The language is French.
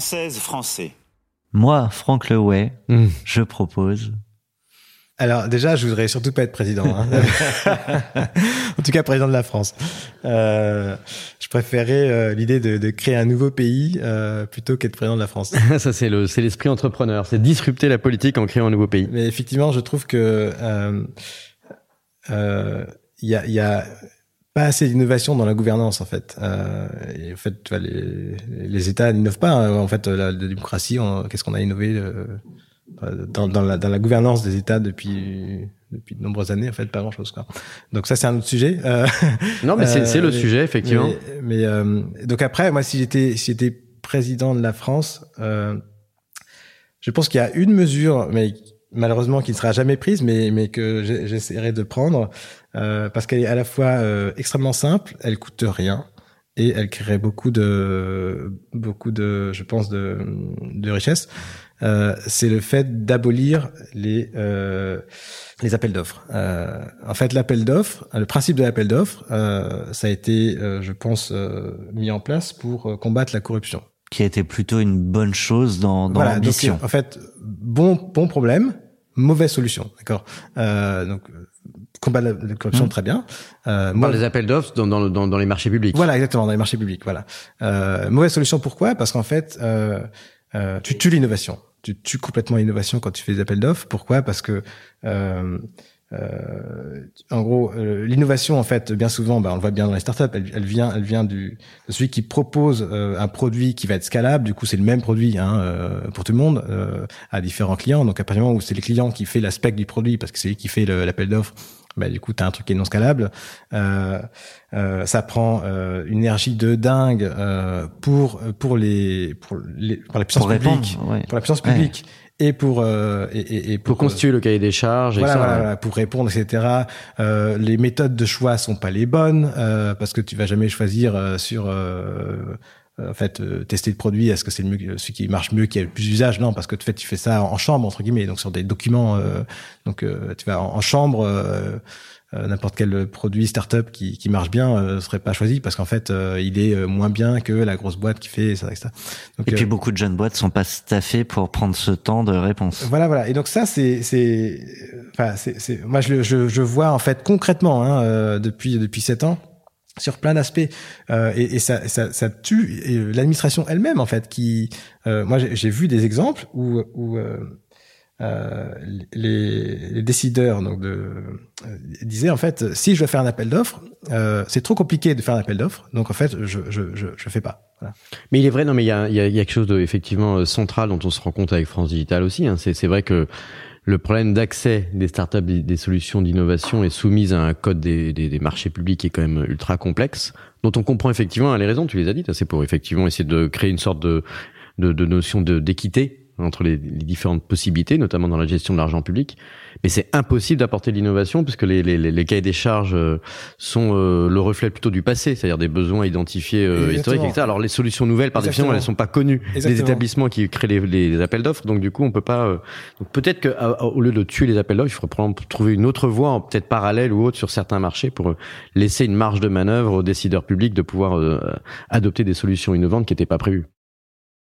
Françaises, Français. Moi, Franck Leway, Hmm. je propose. Alors déjà, je voudrais surtout pas être président. hein. en tout cas, président de la France. Euh, je préférais euh, l'idée de, de créer un nouveau pays euh, plutôt qu'être président de la France. Ça, c'est le, c'est l'esprit entrepreneur. C'est disrupter la politique en créant un nouveau pays. Mais effectivement, je trouve que euh, euh, il y a, il y a pas assez d'innovation dans la gouvernance en fait. Euh, et en fait, les, les États n'innovent pas. hein. En fait, la, la démocratie, on- qu'est-ce qu'on a innové euh, dans, dans, la, dans la gouvernance des États depuis depuis de nombreuses années en fait pas grand chose quoi. Donc ça c'est un autre sujet. Euh, Non, mais c'est, euh, c'est le sujet, effectivement. Mais, mais, euh, donc après moi si j'étais si j'étais président de la France, euh, je pense qu'il y a une mesure mais malheureusement qui ne sera jamais prise mais mais que j'essaierai de prendre euh, parce qu'elle est à la fois euh, extrêmement simple, elle coûte rien et elle créerait beaucoup de beaucoup de je pense de de richesse. Euh, c'est le fait d'abolir les euh, les appels d'offres. Euh, en fait, l'appel d'offres, le principe de l'appel d'offres, euh, ça a été, euh, je pense, euh, mis en place pour combattre la corruption. Qui a été plutôt une bonne chose dans, dans l'ambition. en fait, bon bon problème, mauvaise solution, d'accord? Euh, donc euh, combattre la, la corruption, Mmh. très bien. Euh, On parle des appels d'offres dans, dans, dans, dans les marchés publics. voilà, exactement, dans les marchés publics. Voilà. Euh, mauvaise solution, pourquoi? Parce qu'en fait, euh, euh, tu tues l'innovation. Tu tues complètement l'innovation quand tu fais des appels d'offres. Pourquoi? Parce que euh, en gros, euh, l'innovation, en fait, bien souvent, bah, on le voit bien dans les startups, elle, vient, elle vient du de celui qui propose euh, un produit qui va être scalable. Du coup, c'est le même produit hein, euh, pour tout le monde euh, à différents clients. Donc, à partir du moment où c'est les clients qui fait l'aspect du produit, parce que c'est lui qui fait le- l'appel d'offres, bah, du coup, tu as un truc qui est non scalable. Euh, euh, ça prend euh, une énergie de dingue euh, pour pour les pour les pour la puissance Pour répondre, publique, ouais. pour la puissance Ouais. publique et pour euh, et, Pour pour, constituer le cahier des charges. et voilà, ça, voilà, ouais. pour répondre, etc. Euh, les méthodes de choix sont pas les bonnes euh, parce que tu vas jamais choisir euh, sur euh, en fait euh, tester le produit. Est-ce que c'est le mieux, celui qui marche mieux, qui a le plus d'usage? Non, parce que en fait tu fais ça en chambre entre guillemets, donc sur des documents. euh, donc euh, tu vas en, en chambre. euh, euh, n'importe quel produit startup qui, qui marche bien euh, serait pas choisi parce qu'en fait euh, il est moins bien que la grosse boîte qui fait ça etc. Donc, Et puis beaucoup de jeunes boîtes sont pas staffées pour prendre ce temps de réponse. voilà, voilà. Et donc ça, c'est, c'est, enfin, c'est, moi je, je, je vois en fait concrètement hein, depuis depuis sept ans sur plein d'aspects euh, et, ça, tue euh, l'administration elle-même en fait qui, euh, moi j'ai, vu des exemples où euh, les, les décideurs donc de euh, disaient en fait si je dois faire un appel d'offres euh, c'est trop compliqué de faire un appel d'offres donc en fait je je je, je fais pas voilà. Mais il est vrai, non, mais il y a, y y a quelque chose de effectivement euh, central dont on se rend compte avec France Digital aussi. Hein. C'est, vrai que le problème d'accès des startups, des, solutions d'innovation est soumise à un code des, des, des marchés publics qui est quand même ultra complexe, dont on comprend effectivement les raisons. Tu les as dites. hein. C'est pour effectivement essayer de créer une sorte de, de, de notion d'équité entre les, les différentes possibilités, notamment dans la gestion de l'argent public. Mais c'est impossible d'apporter de l'innovation puisque les, les, les, cahiers des charges euh, sont euh, le reflet plutôt du passé, c'est-à-dire des besoins identifiés euh, historiques, etc. Alors les solutions nouvelles, par définition, elles sont pas connues des Exactement. établissements qui créent les, les appels d'offres. Donc du coup, on peut pas. euh, donc peut-être que à- à- au lieu de tuer les appels d'offres, il faudrait trouver une autre voie, peut-être parallèle ou autre, sur certains marchés pour euh, laisser une marge de manœuvre aux décideurs publics de pouvoir euh, adopter des solutions innovantes qui n'étaient pas prévues.